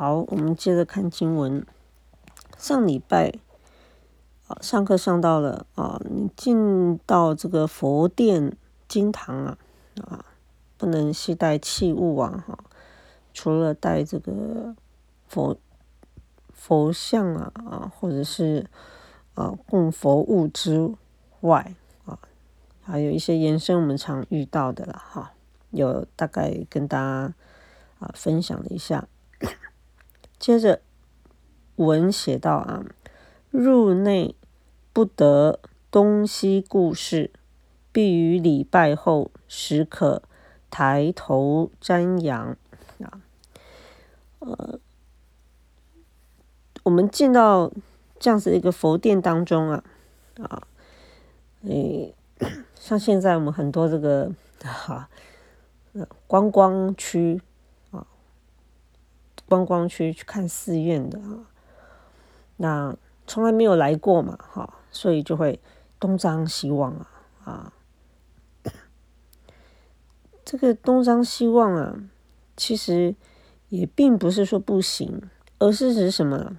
好，我们接着看经文。上礼拜啊，上课上到了啊，你进到这个佛殿经堂啊啊，不能携带器物啊哈，除了带这个佛佛像啊啊，或者是啊供佛物之外啊，还有一些延伸我们常遇到的了哈，有大概跟大家啊分享了一下。接着文写到啊，入内不得东西故事，必于礼拜后时可抬头瞻仰啊。呃，我们进到这样子一个佛殿当中啊啊，诶，像现在我们很多这个哈观光区。观光区去看寺院的啊，那从来没有来过嘛，哈，所以就会东张西望啊，啊，这个东张西望啊，其实也并不是说不行，而是指什么？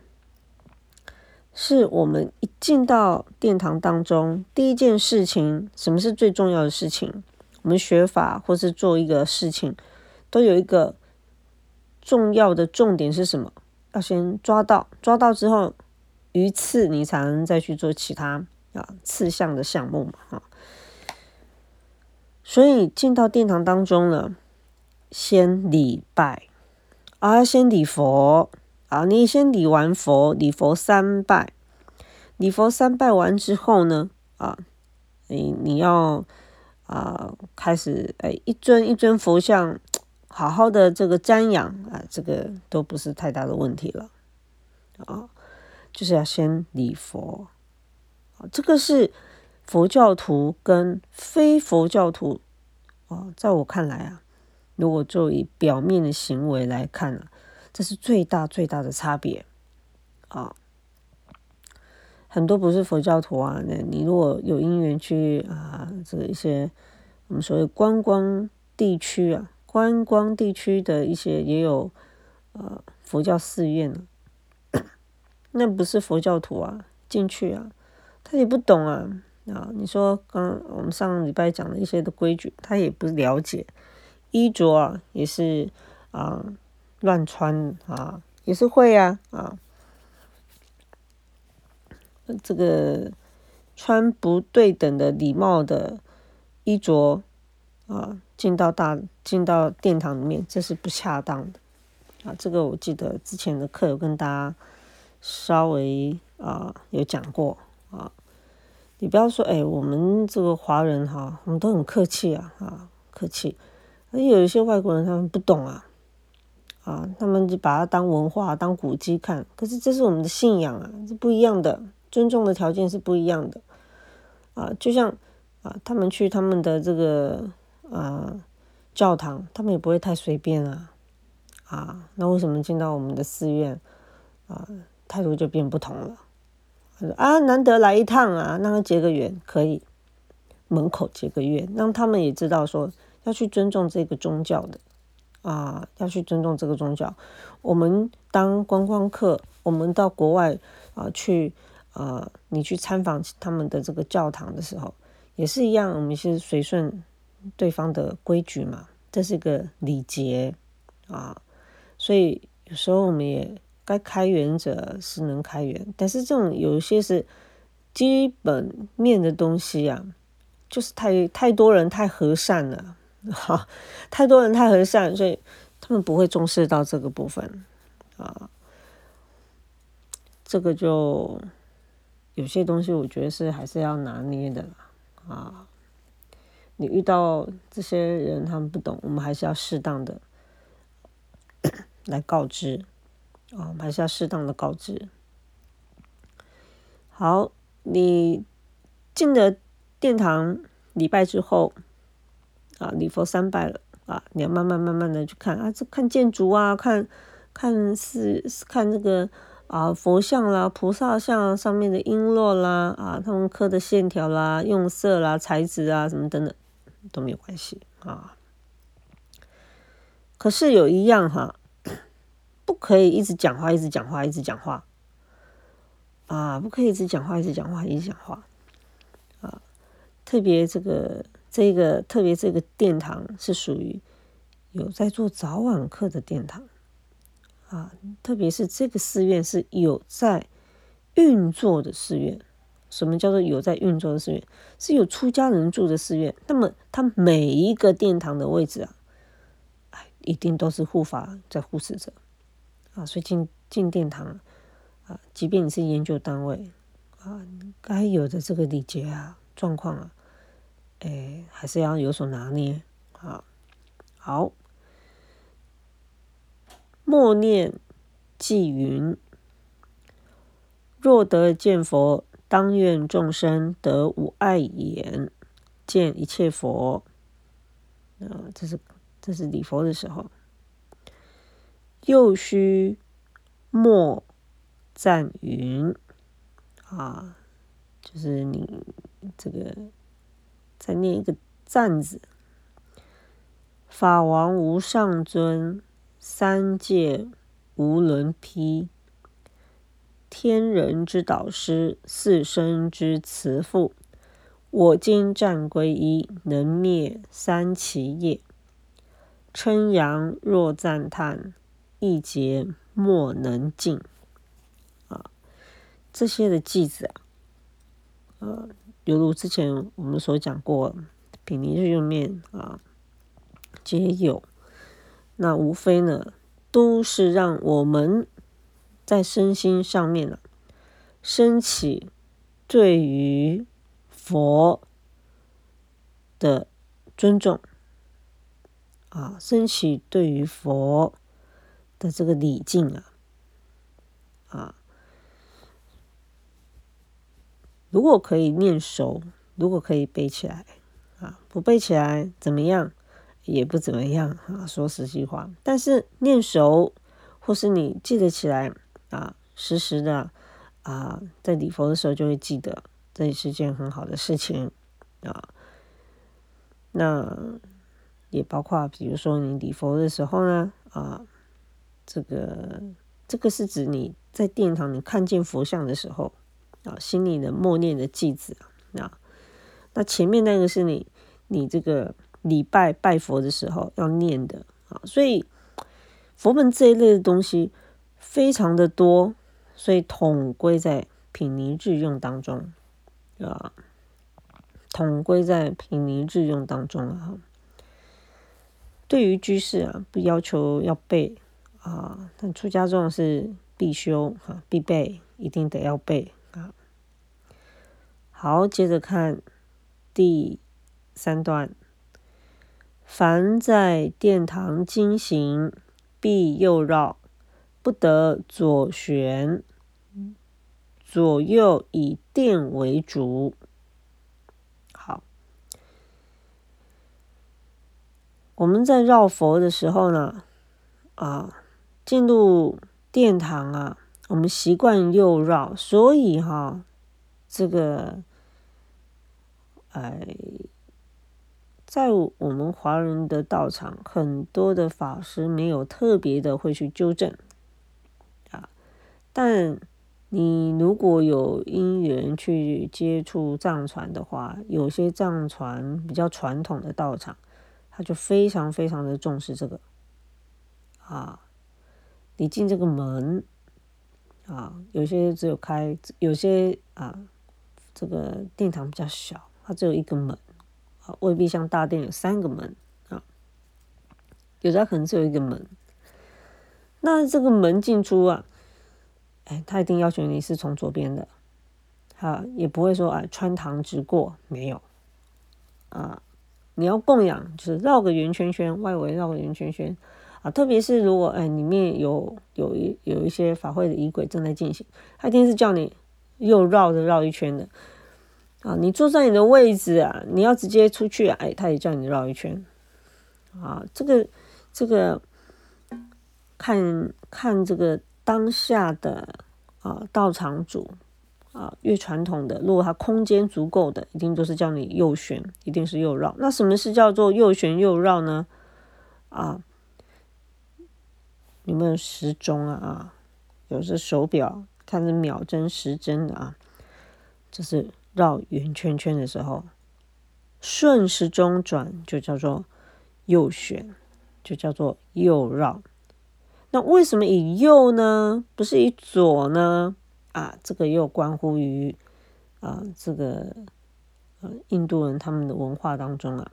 是我们一进到殿堂当中，第一件事情，什么是最重要的事情？我们学法或是做一个事情，都有一个。重要的重点是什么？要先抓到，抓到之后，鱼刺你才能再去做其他啊刺向的项目嘛，哈。所以进到殿堂当中呢，先礼拜啊，先礼佛啊，你先礼完佛，礼佛三拜，礼佛三拜完之后呢，啊，你你要啊开始哎一尊一尊佛像。好好的这个瞻仰啊，这个都不是太大的问题了啊，就是要先礼佛啊，这个是佛教徒跟非佛教徒啊，在我看来啊，如果就以表面的行为来看啊，这是最大最大的差别啊。很多不是佛教徒啊，那你如果有因缘去啊，这一些我们所谓观光地区啊。观光地区的一些也有呃佛教寺院 那不是佛教徒啊，进去啊，他也不懂啊。啊！你说刚我们上礼拜讲的一些的规矩，他也不了解，衣着啊也是啊乱穿啊，也是会啊啊，这个穿不对等的礼貌的衣着啊。进到大进到殿堂里面，这是不恰当的啊！这个我记得之前的课有跟大家稍微啊有讲过啊。你不要说哎，我们这个华人哈，我们都很客气啊啊，客气。而有一些外国人他们不懂啊啊，他们就把它当文化当古迹看。可是这是我们的信仰啊，是不一样的，尊重的条件是不一样的啊。就像啊，他们去他们的这个。啊，教堂他们也不会太随便啊，啊，那为什么进到我们的寺院啊，态度就变不同了？啊，难得来一趟啊，让他结个缘可以，门口结个缘，让他们也知道说要去尊重这个宗教的啊，要去尊重这个宗教。我们当观光客，我们到国外啊去啊，你去参访他们的这个教堂的时候，也是一样，我们是随顺。对方的规矩嘛，这是一个礼节啊，所以有时候我们也该开源者是能开源，但是这种有一些是基本面的东西啊，就是太太多人太和善了，哈，太多人太和善，所以他们不会重视到这个部分啊，这个就有些东西我觉得是还是要拿捏的啊。你遇到这些人，他们不懂，我们还是要适当的 来告知啊，我们还是要适当的告知。好，你进了殿堂礼拜之后啊，礼佛三拜了啊，你要慢慢慢慢的去看啊，这看建筑啊，看看是看这个啊佛像啦、菩萨像上面的璎珞啦啊，他们刻的线条啦、用色啦、材质啊什么等等。都没有关系啊，可是有一样哈，不可以一直讲话，一直讲话，一直讲话。啊，不可以一直讲话，一直讲话，一直讲话。啊，特别这个这个特别这个殿堂是属于有在做早晚课的殿堂。啊，特别是这个寺院是有在运作的寺院。什么叫做有在运作的寺院？是有出家人住的寺院。那么，它每一个殿堂的位置啊，哎，一定都是护法在护持着啊。所以进进殿堂啊，即便你是研究单位啊，该有的这个礼节啊、状况啊，哎，还是要有所拿捏啊。好，默念偈云：若得见佛。当愿众生得无碍眼，见一切佛。啊，这是这是礼佛的时候，又须莫赞云啊，就是你这个再念一个赞字。法王无上尊，三界无伦披。天人之导师，四生之慈父。我今战归一，能灭三奇业。称扬若赞叹，一劫莫能尽。啊，这些的句子啊，呃，犹如之前我们所讲过，品尼日用面啊，皆有。那无非呢，都是让我们。在身心上面呢，升起对于佛的尊重。啊，升起对于佛的这个礼敬啊，啊，如果可以念熟，如果可以背起来啊，不背起来怎么样也不怎么样啊，说实际话，但是念熟或是你记得起来。啊，时时的啊，在礼佛的时候就会记得，这也是件很好的事情啊。那也包括，比如说你礼佛的时候呢，啊，这个这个是指你在殿堂你看见佛像的时候啊，心里的默念的句子啊。那前面那个是你你这个礼拜拜佛的时候要念的啊。所以佛门这一类的东西。非常的多，所以统归在品尼日用当中啊，统归在品尼日用当中啊。对于居士啊，不要求要背啊，但出家众是必修啊，必备，一定得要背啊。好，接着看第三段，凡在殿堂经行，必右绕。不得左旋，左右以殿为主。好，我们在绕佛的时候呢，啊，进入殿堂啊，我们习惯右绕，所以哈，这个，哎。在我们华人的道场，很多的法师没有特别的会去纠正。但你如果有因缘去接触藏传的话，有些藏传比较传统的道场，他就非常非常的重视这个啊。你进这个门啊，有些只有开，有些啊，这个殿堂比较小，它只有一个门啊，未必像大殿有三个门啊，有的可能只有一个门。那这个门进出啊。哎，他一定要求你是从左边的，啊，也不会说啊穿堂直过，没有，啊，你要供养就是绕个圆圈圈，外围绕个圆圈圈，啊，特别是如果哎里面有有一有一些法会的仪轨正在进行，他一定是叫你又绕着绕一圈的，啊，你坐在你的位置啊，你要直接出去，哎，他也叫你绕一圈，啊，这个这个看看这个。当下的啊道场主啊越传统的，如果他空间足够的，一定都是叫你右旋，一定是右绕。那什么是叫做右旋右绕呢？啊，有没有时钟啊？啊，有是手表，看是秒针、时针的啊。这是绕圆圈圈的时候，顺时钟转就叫做右旋，就叫做右绕。那为什么以右呢？不是以左呢？啊，这个又关乎于啊，这个呃，印度人他们的文化当中啊，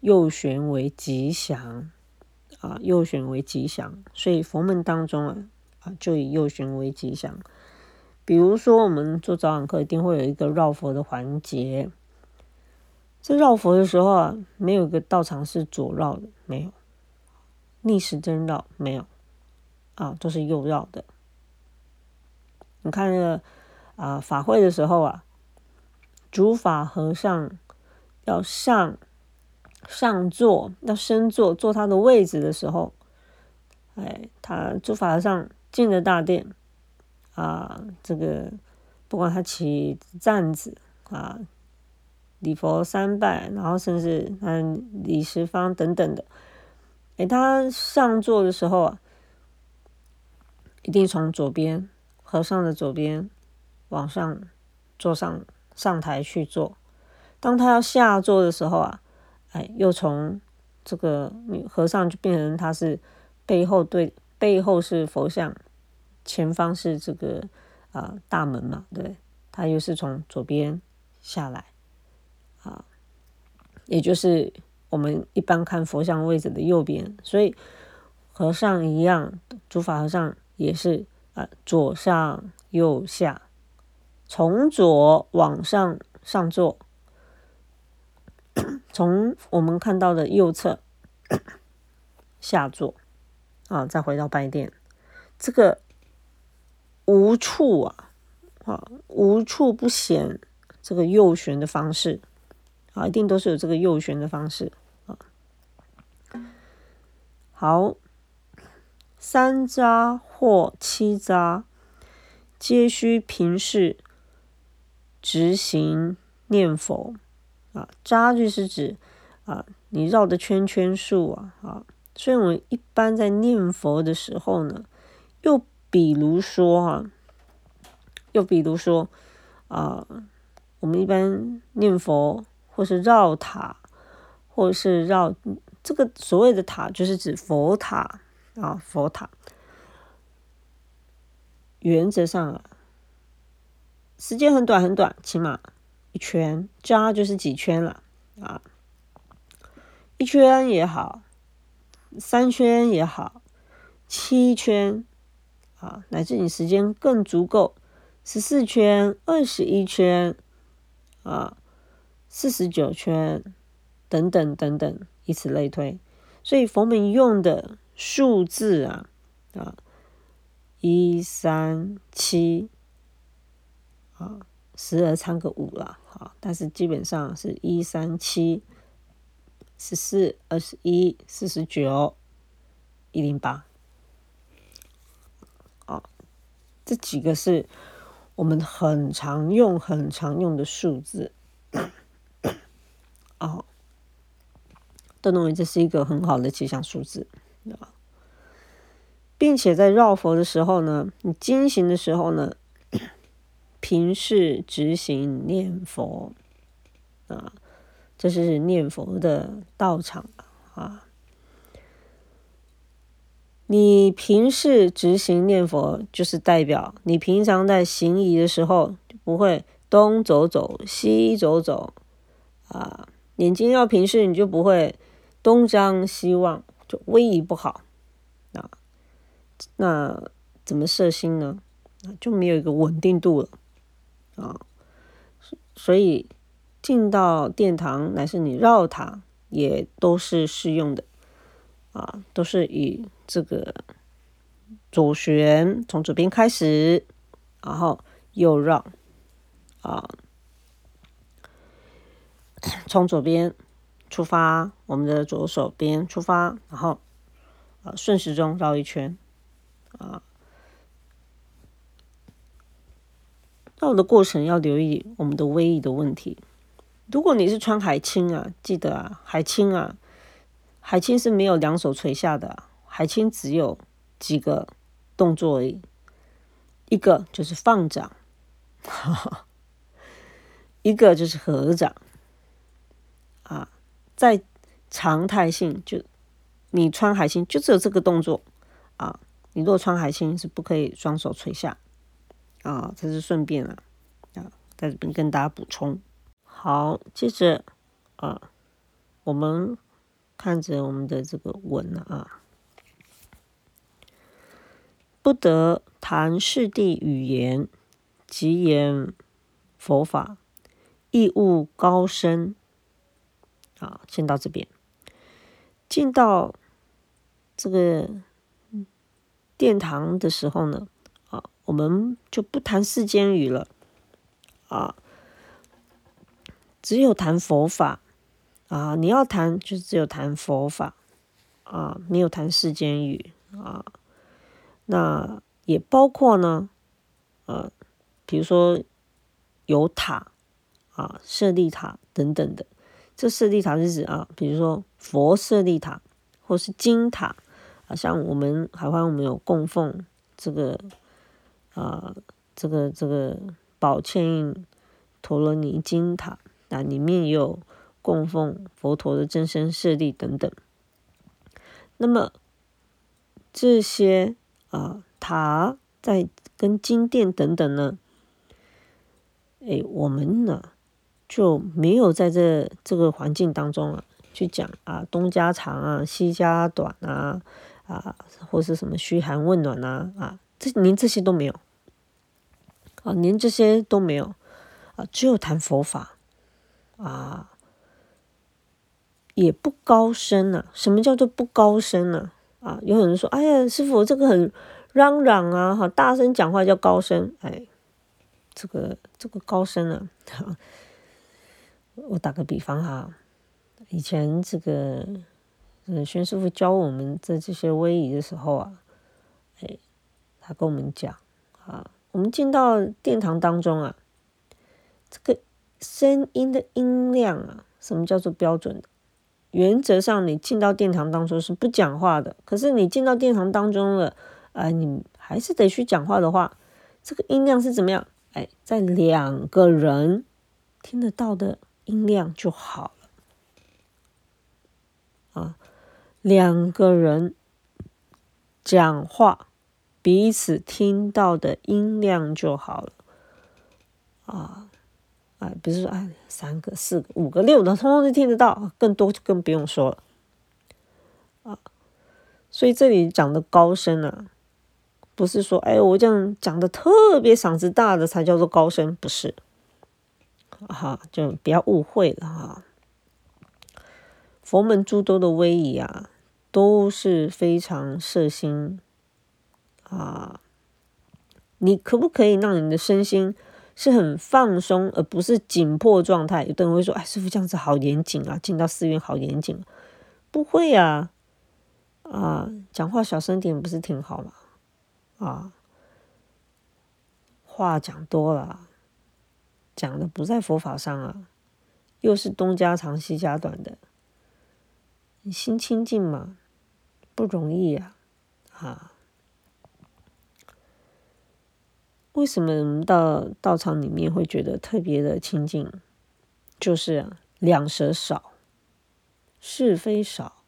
右旋为吉祥啊，右旋为吉祥，所以佛门当中啊啊，就以右旋为吉祥。比如说，我们做早晚课一定会有一个绕佛的环节，在绕佛的时候啊，没有一个道场是左绕的，没有逆时针绕，没有啊，都是右绕的。你看那个啊法会的时候啊，主法和尚要上上座，要升座，坐他的位置的时候，哎，他主法和尚进了大殿啊，这个不管他起站子啊，礼佛三拜，然后甚至嗯礼十方等等的，哎，他上座的时候啊，一定从左边。和尚的左边往上坐上上台去坐，当他要下座的时候啊，哎，又从这个女和尚就变成他是背后对背后是佛像，前方是这个啊大门嘛，对，他又是从左边下来啊，也就是我们一般看佛像位置的右边，所以和尚一样，诸法和尚也是啊。左上右下，从左往上上座，从我们看到的右侧下座，啊，再回到拜殿，这个无处啊，啊，无处不显这个右旋的方式，啊，一定都是有这个右旋的方式。好。三扎或七扎，皆需平视执行念佛啊。扎就是指啊，你绕的圈圈数啊啊。所以我们一般在念佛的时候呢，又比如说哈，又比如说啊，我们一般念佛或是绕塔，或是绕这个所谓的塔，就是指佛塔。啊，佛塔原则上啊，时间很短很短，起码一圈加就是几圈了啊，一圈也好，三圈也好，七圈啊，乃至你时间更足够，十四圈、二十一圈啊，四十九圈等等等等，以此类推。所以佛门用的。数字啊啊，一三七啊，时而掺个五了，好，但是基本上是一三七十四二十一四十九一零八，啊，这几个是我们很常用、很常用的数字，认为这是一个很好的吉祥数字。啊，并且在绕佛的时候呢，你经行的时候呢，平视执行念佛啊，这是念佛的道场啊。你平视执行念佛，就是代表你平常在行仪的时候，不会东走走西走走啊。眼睛要平视，你就不会东张西望。就威仪不好，啊，那怎么摄心呢？啊就没有一个稳定度了，啊，所以进到殿堂乃是你绕它也都是适用的，啊，都是以这个左旋从左边开始，然后右绕，啊，从左边。出发，我们的左手边出发，然后呃顺时钟绕一圈，啊，绕的过程要留意我们的威仪的问题。如果你是穿海青啊，记得啊，海青啊，海青是没有两手垂下的海清只有几个动作而已，一个就是放掌，一个就是合掌，在常态性就你穿海星就只有这个动作啊，你若穿海星是不可以双手垂下啊，这是顺便啊啊，在这边跟大家补充。好，接着啊，我们看着我们的这个文啊。不得谈世地语言，即言佛法，亦勿高深。啊，先到这边。进到这个殿堂的时候呢，啊，我们就不谈世间语了，啊，只有谈佛法。啊，你要谈，就只有谈佛法，啊，没有谈世间语，啊。那也包括呢，呃，比如说有塔啊、舍利塔等等的。这舍利塔是指啊，比如说佛舍利塔或是金塔啊，像我们海湾我们有供奉这个啊，这个这个宝嵌印陀罗尼金塔啊，里面也有供奉佛陀的真身舍利等等。那么这些。啊，塔在跟金殿等等呢，哎，我们呢就没有在这这个环境当中啊去讲啊东家长啊西家短啊啊或是什么嘘寒问暖呐啊，这连这些都没有啊，连这些都没有啊，只有谈佛法啊，也不高深啊。什么叫做不高深呢？啊，有很人说：“哎呀，师傅，这个很嚷嚷啊，哈，大声讲话叫高声。”哎，这个这个高声啊，我打个比方哈，以前这个呃，宣师傅教我们在这些威仪的时候啊，哎，他跟我们讲啊，我们进到殿堂当中啊，这个声音的音量啊，什么叫做标准的？原则上，你进到殿堂当中是不讲话的。可是你进到殿堂当中了，啊，你还是得去讲话的话，这个音量是怎么样？哎，在两个人听得到的音量就好了。啊，两个人讲话，彼此听到的音量就好了。啊。啊，比如说，啊，三个、四个、五个、六个，通通都听得到，更多就更不用说了。啊，所以这里讲的高声啊，不是说，哎，我这样讲的特别嗓子大的才叫做高声，不是。哈，就不要误会了哈。佛门诸多的威仪啊，都是非常摄心啊。你可不可以让你的身心？是很放松，而不是紧迫状态。有的人会说：“哎，师傅这样子好严谨啊，进到寺院好严谨。”不会呀，啊，讲话小声点不是挺好吗？啊，话讲多了，讲的不在佛法上啊，又是东家长西家短的，你心清净嘛，不容易呀，啊。为什么到道场里面会觉得特别的清净？就是两舌少，是非少，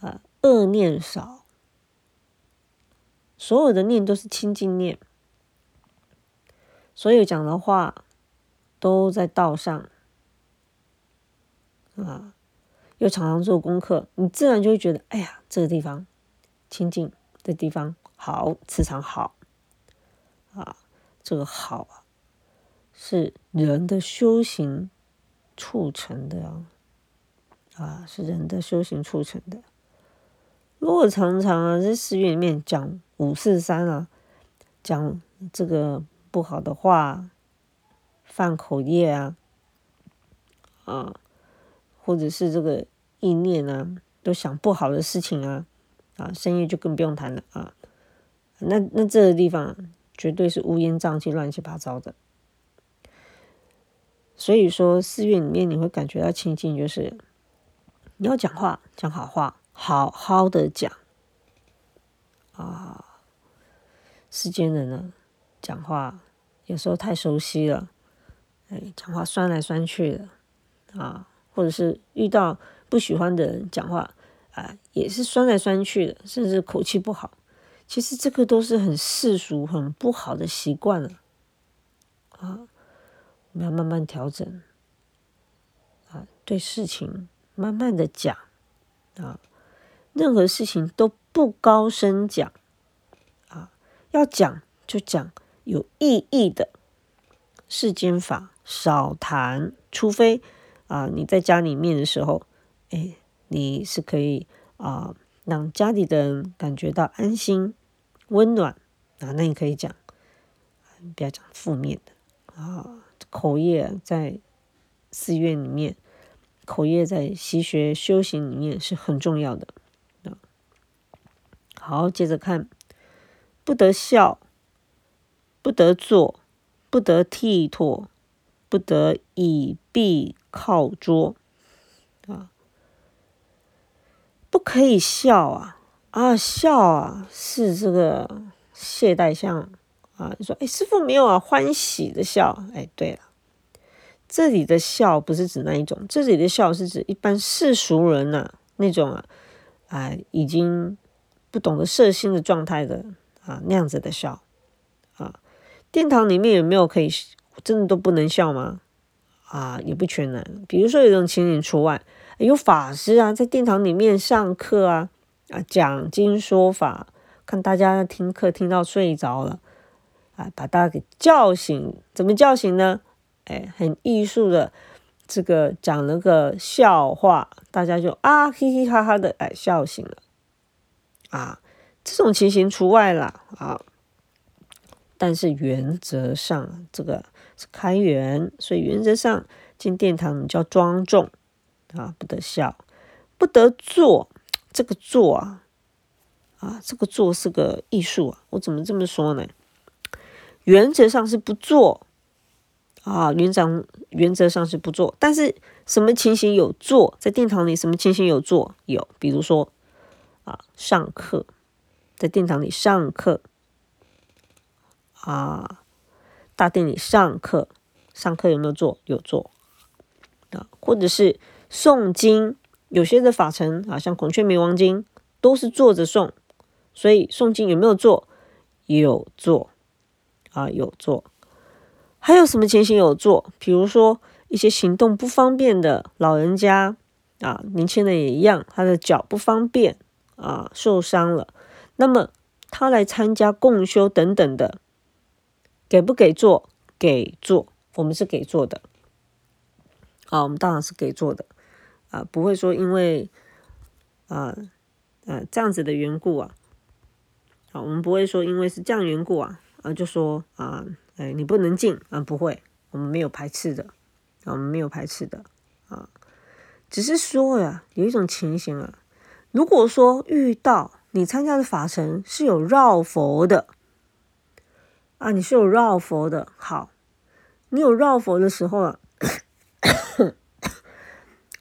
啊，恶念少，所有的念都是清净念，所有讲的话都在道上，啊，又常常做功课，你自然就会觉得，哎呀，这个地方清净，这地方好，磁场好。啊，这个好啊，是人的修行促成的啊，啊，是人的修行促成的。如果常常啊在寺院里面讲五四三啊，讲这个不好的话，犯口业啊，啊，或者是这个意念啊，都想不好的事情啊，啊，深夜就更不用谈了啊。那那这个地方。绝对是乌烟瘴气、乱七八糟的。所以说，寺院里面你会感觉到清净，就是你要讲话讲好话好好的讲啊。世间人呢，讲话有时候太熟悉了，哎，讲话酸来酸去的啊，或者是遇到不喜欢的人讲话啊，也是酸来酸去的，甚至口气不好。其实这个都是很世俗、很不好的习惯了啊，我们要慢慢调整啊，对事情慢慢的讲啊，任何事情都不高声讲啊。要讲就讲有意义的世间法，少谈。除非啊，你在家里面的时候，哎，你是可以啊，让家里的人感觉到安心、温暖啊，那你可以讲，不要讲负面的啊。口业在寺院里面，口业在习学修行里面是很重要的啊。好，接着看。不得笑，不得坐，不得剃拓，不得以臂靠桌，啊，不可以笑啊啊笑啊是这个懈怠相啊。你说哎，师傅没有啊，欢喜的笑。哎，对了，这里的笑不是指那一种，这里的笑是指一般世俗人呐那种啊，啊已经不懂得摄心的状态的。啊，那样子的笑，殿堂里面有没有可以真的都不能笑吗？啊，也不全然。比如说有这种情形除外，有法师啊，在殿堂里面上课啊，啊，讲经说法，看大家听课听到睡着了，啊，把大家给叫醒，怎么叫醒呢？哎，很艺术的，这个讲了个笑话，大家就啊，嘻嘻哈哈的，哎，笑醒了，啊。这种情形除外了啊，但是原则上这个是开源，所以原则上进殿堂你就要庄重啊，不得笑，不得坐。这个坐啊，啊，这个坐是个艺术啊。我怎么这么说呢？原则上是不做啊，园长原则上是不做，但是什么情形有做？在殿堂里什么情形有做？有，比如说啊，上课。在殿堂里上课啊，大殿里上课，上课有没有做？有做啊，或者是诵经，有些的法尘啊，像孔雀明王经都是坐着诵，所以诵经有没有做？有做啊，有做。还有什么情形有做？比如说一些行动不方便的老人家啊，年轻人也一样，他的脚不方便啊，受伤了。那么他来参加共修等等的，给不给做？给做，我们是给做的。啊，我们当然是给做的。啊，不会说因为啊啊这样子的缘故啊，啊，我们不会说因为是这样缘故啊，啊就说啊，哎你不能进啊，不会，我们没有排斥的，啊，我们没有排斥的，啊，只是说呀，有一种情形啊，如果说遇到。你参加的法程是有绕佛的啊，你是有绕佛的。好，你有绕佛的时候啊，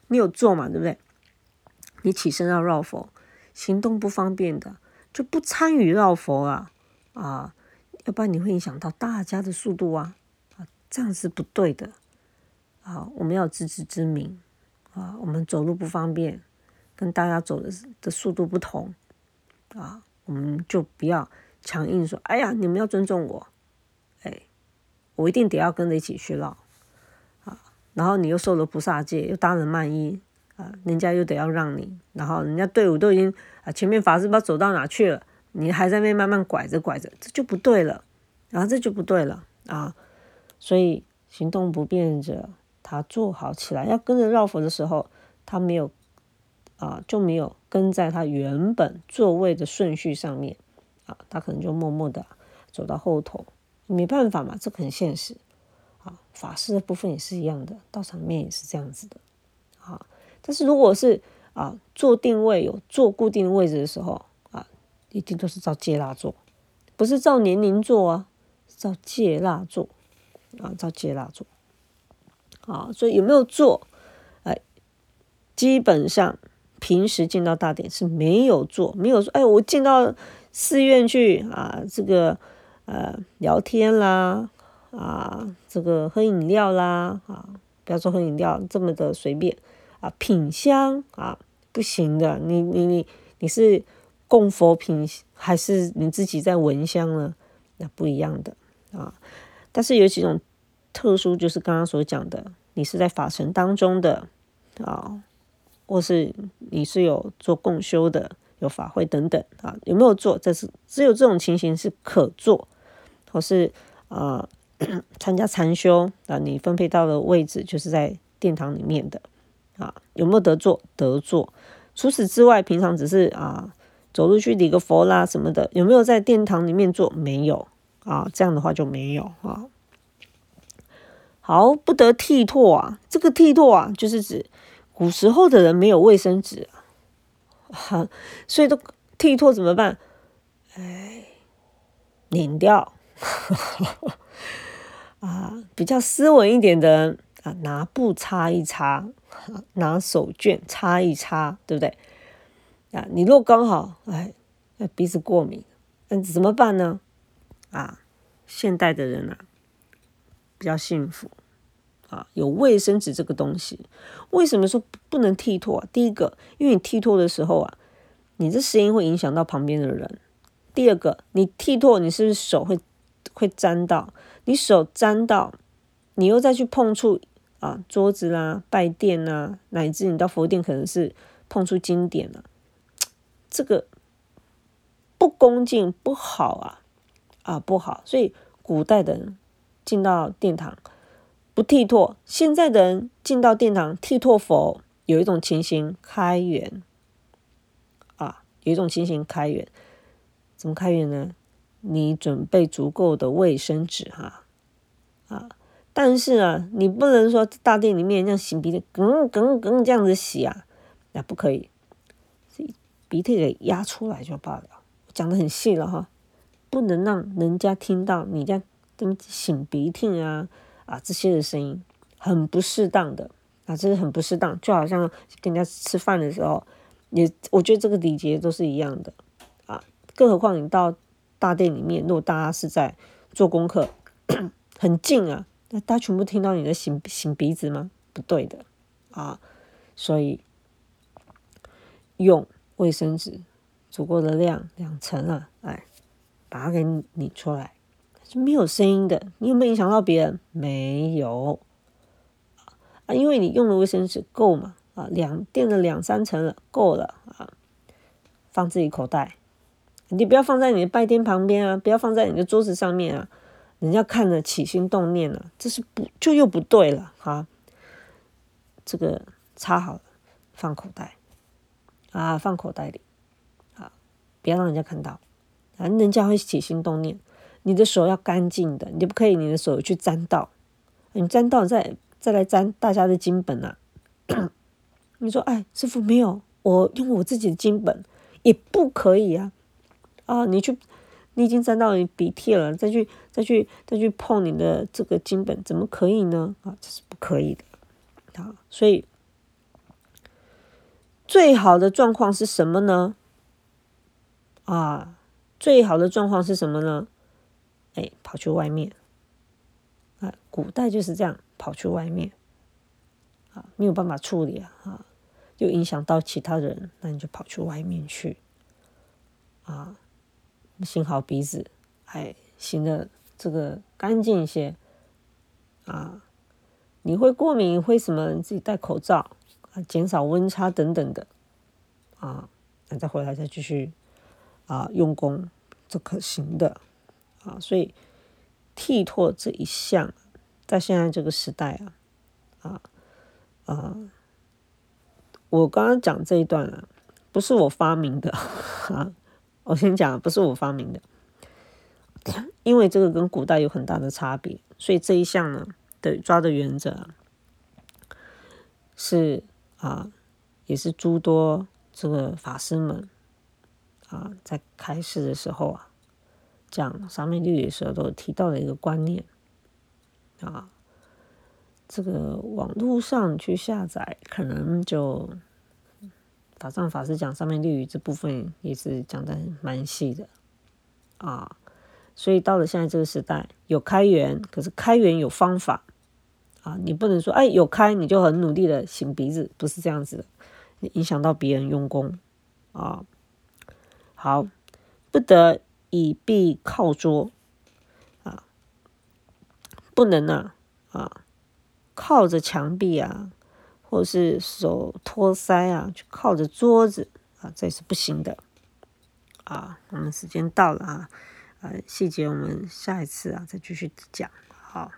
你有做嘛，对不对？你起身要绕佛，行动不方便的就不参与绕佛啊啊，要不然你会影响到大家的速度啊啊，这样是不对的啊。我们要自知之明啊，我们走路不方便，跟大家走的的速度不同。啊，我们就不要强硬说，哎呀，你们要尊重我，我一定得要跟着一起去绕，啊，然后你又受了菩萨戒，又搭了慢衣，啊，人家又得要让你，然后人家队伍都已经啊，前面法师不知道走到哪去了，你还在那慢慢拐着拐着，这就不对了，然后这就不对了。啊，所以行动不便者，他坐好起来要跟着绕佛的时候，他没有。啊，就没有跟在他原本座位的顺序上面，啊，他可能就默默的走到后头，没办法嘛，这很现实。啊，法师的部分也是一样的，道场面也是这样子的。啊，但是如果是啊坐定位有坐固定位置的时候，啊，一定都是照戒蜡坐，不是照年龄坐啊，照戒蜡坐，啊，照戒蜡坐。啊，所以有没有坐？哎，基本上。平时进到大殿是没有做，没有说，哎，我进到寺院去啊，这个呃聊天啦，啊，这个喝饮料啦，啊，不要说喝饮料这么的随便啊，品香啊，不行的，你你你你是供佛品还是你自己在闻香呢？那不一样的啊，但是有几种特殊，就是刚刚所讲的，你是在法尘当中的啊。或是你是有做共修的，有法会等等啊，有没有做？这是只有这种情形是可做，或是啊 参加禅修啊，你分配到的位置就是在殿堂里面的啊，有没有得坐？得坐。除此之外，平常只是啊走路去礼个佛啦什么的，有没有在殿堂里面做？没有啊，这样的话就没有啊。好，不得剃拓啊，这个剃拓啊，就是指。古时候的人没有卫生纸啊，哈 所以都剃拓怎么办？哎，拧掉 啊，比较斯文一点的啊，拿布擦一擦，拿手绢擦一擦，对不对？啊，你若刚好哎，鼻子过敏，那怎么办呢？啊，现代的人啊，比较幸福。啊，有卫生纸这个东西，为什么说不能剃脱啊？第一个，因为你剃脱的时候啊，你这声音会影响到旁边的人。第二个，你剃脱，你是不是手会会沾到？你手沾到，你又再去碰触啊桌子啦、拜殿呐，乃至你到佛殿可能是碰触经典了，这个不恭敬不好啊啊不好。所以古代的人进到殿堂。不剃拓，现在的人进到殿堂剃拓佛，有一种情形开源啊，有一种情形开源，怎么开源呢？你准备足够的卫生纸哈啊，但是啊，你不能说大殿里面像擤鼻涕，哽哽哽这样子洗啊，那不可以，鼻涕给压出来就罢了。讲的很细了哈，不能让人家听到你在跟擤鼻涕啊。啊，这些的声音很不适当的啊，这是很不适当，就好像跟人家吃饭的时候，也我觉得这个礼节都是一样的啊。更何况你到大殿里面，如果大家是在做功课，很近啊，那大家全部听到你的擤擤鼻子吗？不对的啊，所以用卫生纸足够的量两层啊，哎，把它给拧出来。是没有声音的，你有没有影响到别人？没有啊，因为你用的卫生纸够嘛啊，两垫了两三层了，够了啊，放自己口袋，你不要放在你的拜天旁边啊，不要放在你的桌子上面啊，人家看了起心动念了，这是不就又不对了哈。这个插好了，放口袋啊，放口袋里啊，不要让人家看到，啊，人家会起心动念。你的手要干净的，你不可以你的手去沾到，你沾到再再来沾大家的经本啊。你说哎，师傅没有，我用我自己的经本也不可以啊。啊，你去，你已经沾到你鼻涕了，再去再去再去碰你的这个经本，怎么可以呢？啊，这是不可以的啊。所以最好的状况是什么呢？啊，最好的状况是什么呢？哎，跑去外面啊！古代就是这样，跑去外面啊，没有办法处理啊，啊，又影响到其他人，那你就跑去外面去啊，幸好鼻子，还行的这个干净一些啊。你会过敏会什么？自己戴口罩啊，减少温差等等的啊，那再回来再继续啊用功，这可行的。啊，所以剃拓这一项，在现在这个时代啊，啊啊，我刚刚讲这一段啊，不是我发明的 啊，我先讲，不是我发明的，因为这个跟古代有很大的差别，所以这一项呢的抓的原则是啊，也是诸多这个法师们啊，在开示的时候啊。讲上面律的时候都提到的一个观念啊，这个网络上去下载可能就法上法师讲上面律语这部分也是讲的蛮细的啊。所以到了现在这个时代，有开源，可是开源有方法啊，你不能说哎有开你就很努力的擤鼻子，不是这样子的，影响到别人用功啊。好，不得以臂靠桌啊，不能啊啊靠着墙壁啊，或是手托腮啊，去靠着桌子啊，这是不行的啊。我们时间到了啊。呃，细节我们下一次啊再继续讲，好。